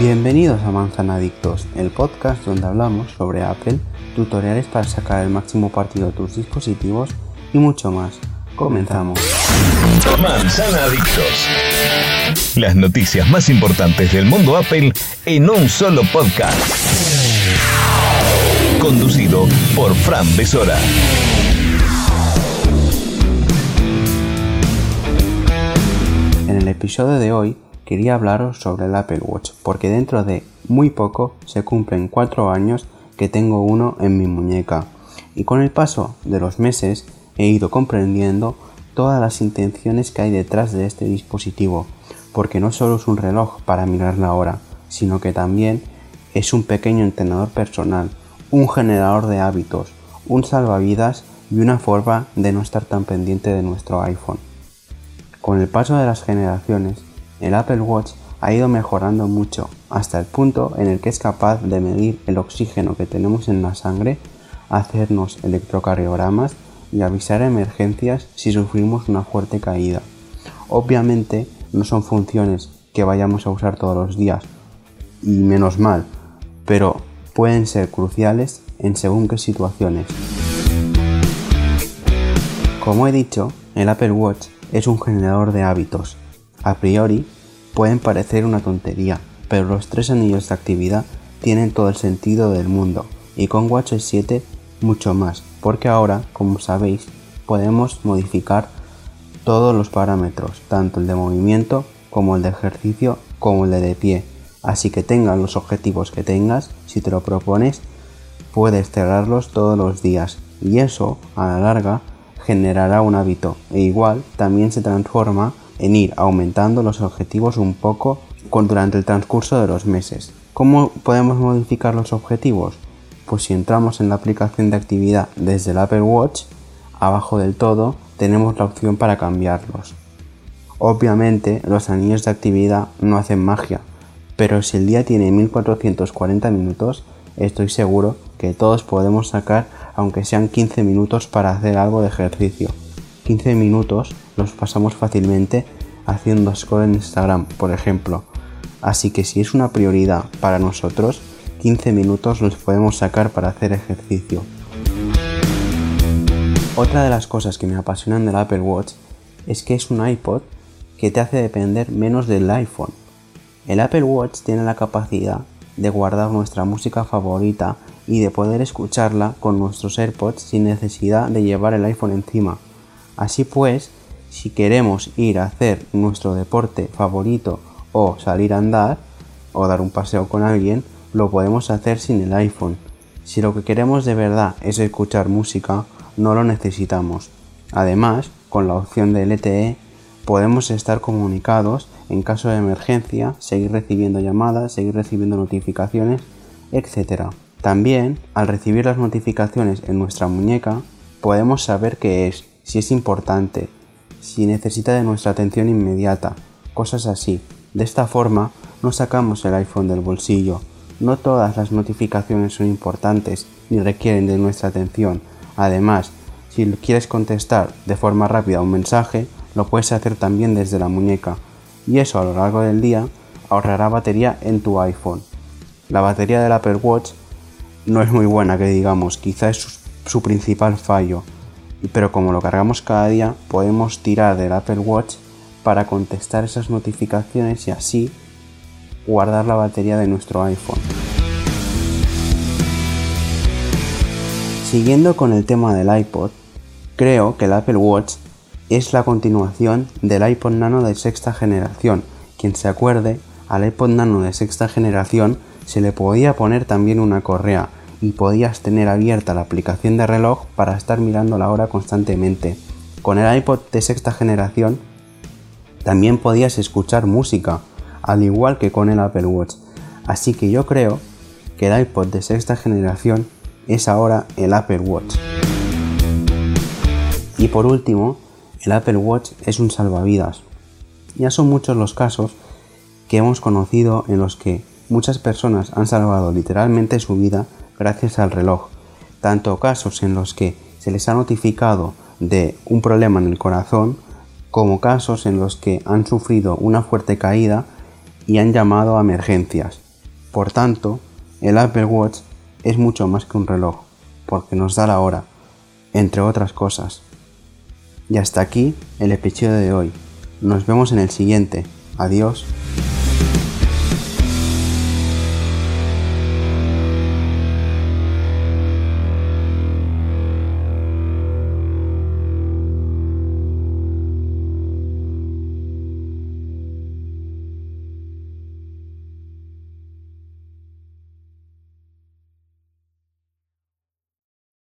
Bienvenidos a Manzanadictos, el podcast donde hablamos sobre Apple, tutoriales para sacar el máximo partido de tus dispositivos y mucho más. Comenzamos. Manzanadictos. Las noticias más importantes del mundo Apple en un solo podcast. Conducido por Fran Besora. En el episodio de hoy quería hablaros sobre el Apple Watch, porque dentro de muy poco se cumplen 4 años que tengo uno en mi muñeca. Y con el paso de los meses he ido comprendiendo todas las intenciones que hay detrás de este dispositivo, porque no solo es un reloj para mirar la hora, sino que también es un pequeño entrenador personal, un generador de hábitos, un salvavidas y una forma de no estar tan pendiente de nuestro iPhone. Con el paso de las generaciones, el Apple Watch ha ido mejorando mucho, hasta el punto en el que es capaz de medir el oxígeno que tenemos en la sangre, hacernos electrocardiogramas y avisar emergencias si sufrimos una fuerte caída. Obviamente no son funciones que vayamos a usar todos los días, y menos mal, pero pueden ser cruciales en según qué situaciones. Como he dicho, el Apple Watch es un generador de hábitos. A priori, pueden parecer una tontería, pero los tres anillos de actividad tienen todo el sentido del mundo, y con WatchOS 7 mucho más, porque ahora, como sabéis, podemos modificar todos los parámetros, tanto el de movimiento como el de ejercicio como el de, de pie. Así que tengas los objetivos que tengas, si te lo propones, puedes cerrarlos todos los días y eso, a la larga, generará un hábito e igual también se transforma en ir aumentando los objetivos un poco durante el transcurso de los meses. ¿Cómo podemos modificar los objetivos? Pues si entramos en la aplicación de actividad desde el Apple Watch, abajo del todo tenemos la opción para cambiarlos. Obviamente los anillos de actividad no hacen magia, pero si el día tiene 1440 minutos, estoy seguro que todos podemos sacar aunque sean 15 minutos para hacer algo de ejercicio. 15 minutos los pasamos fácilmente haciendo scroll en Instagram, por ejemplo. Así que si es una prioridad para nosotros, 15 minutos los podemos sacar para hacer ejercicio. Otra de las cosas que me apasionan del Apple Watch es que es un iPod que te hace depender menos del iPhone. El Apple Watch tiene la capacidad de guardar nuestra música favorita y de poder escucharla con nuestros AirPods sin necesidad de llevar el iPhone encima. Así pues, si queremos ir a hacer nuestro deporte favorito o salir a andar o dar un paseo con alguien, lo podemos hacer sin el iPhone. Si lo que queremos de verdad es escuchar música, no lo necesitamos. Además, con la opción de LTE podemos estar comunicados en caso de emergencia, seguir recibiendo llamadas, seguir recibiendo notificaciones, etc. También, al recibir las notificaciones en nuestra muñeca, podemos saber qué es, si es importante, si necesita de nuestra atención inmediata, cosas así. De esta forma, no sacamos el iPhone del bolsillo. No todas las notificaciones son importantes ni requieren de nuestra atención. Además, si quieres contestar de forma rápida un mensaje, lo puedes hacer también desde la muñeca. Y eso a lo largo del día ahorrará batería en tu iPhone. La batería del Apple Watch no es muy buena, que digamos, quizá es su, su principal fallo. Pero como lo cargamos cada día, podemos tirar del Apple Watch para contestar esas notificaciones y así guardar la batería de nuestro iPhone. Siguiendo con el tema del iPod, creo que el Apple Watch es la continuación del iPod Nano de sexta generación. Quien se acuerde, al iPod Nano de sexta generación se le podía poner también una correa y podías tener abierta la aplicación de reloj para estar mirando la hora constantemente. Con el iPod de sexta generación también podías escuchar música, al igual que con el Apple Watch. Así que yo creo que el iPod de sexta generación es ahora el Apple Watch. Y por último, el Apple Watch es un salvavidas. Ya son muchos los casos que hemos conocido en los que muchas personas han salvado literalmente su vida gracias al reloj, tanto casos en los que se les ha notificado de un problema en el corazón como casos en los que han sufrido una fuerte caída y han llamado a emergencias. Por tanto, el Apple Watch es mucho más que un reloj, porque nos da la hora, entre otras cosas. Y hasta aquí el episodio de hoy. Nos vemos en el siguiente. Adiós.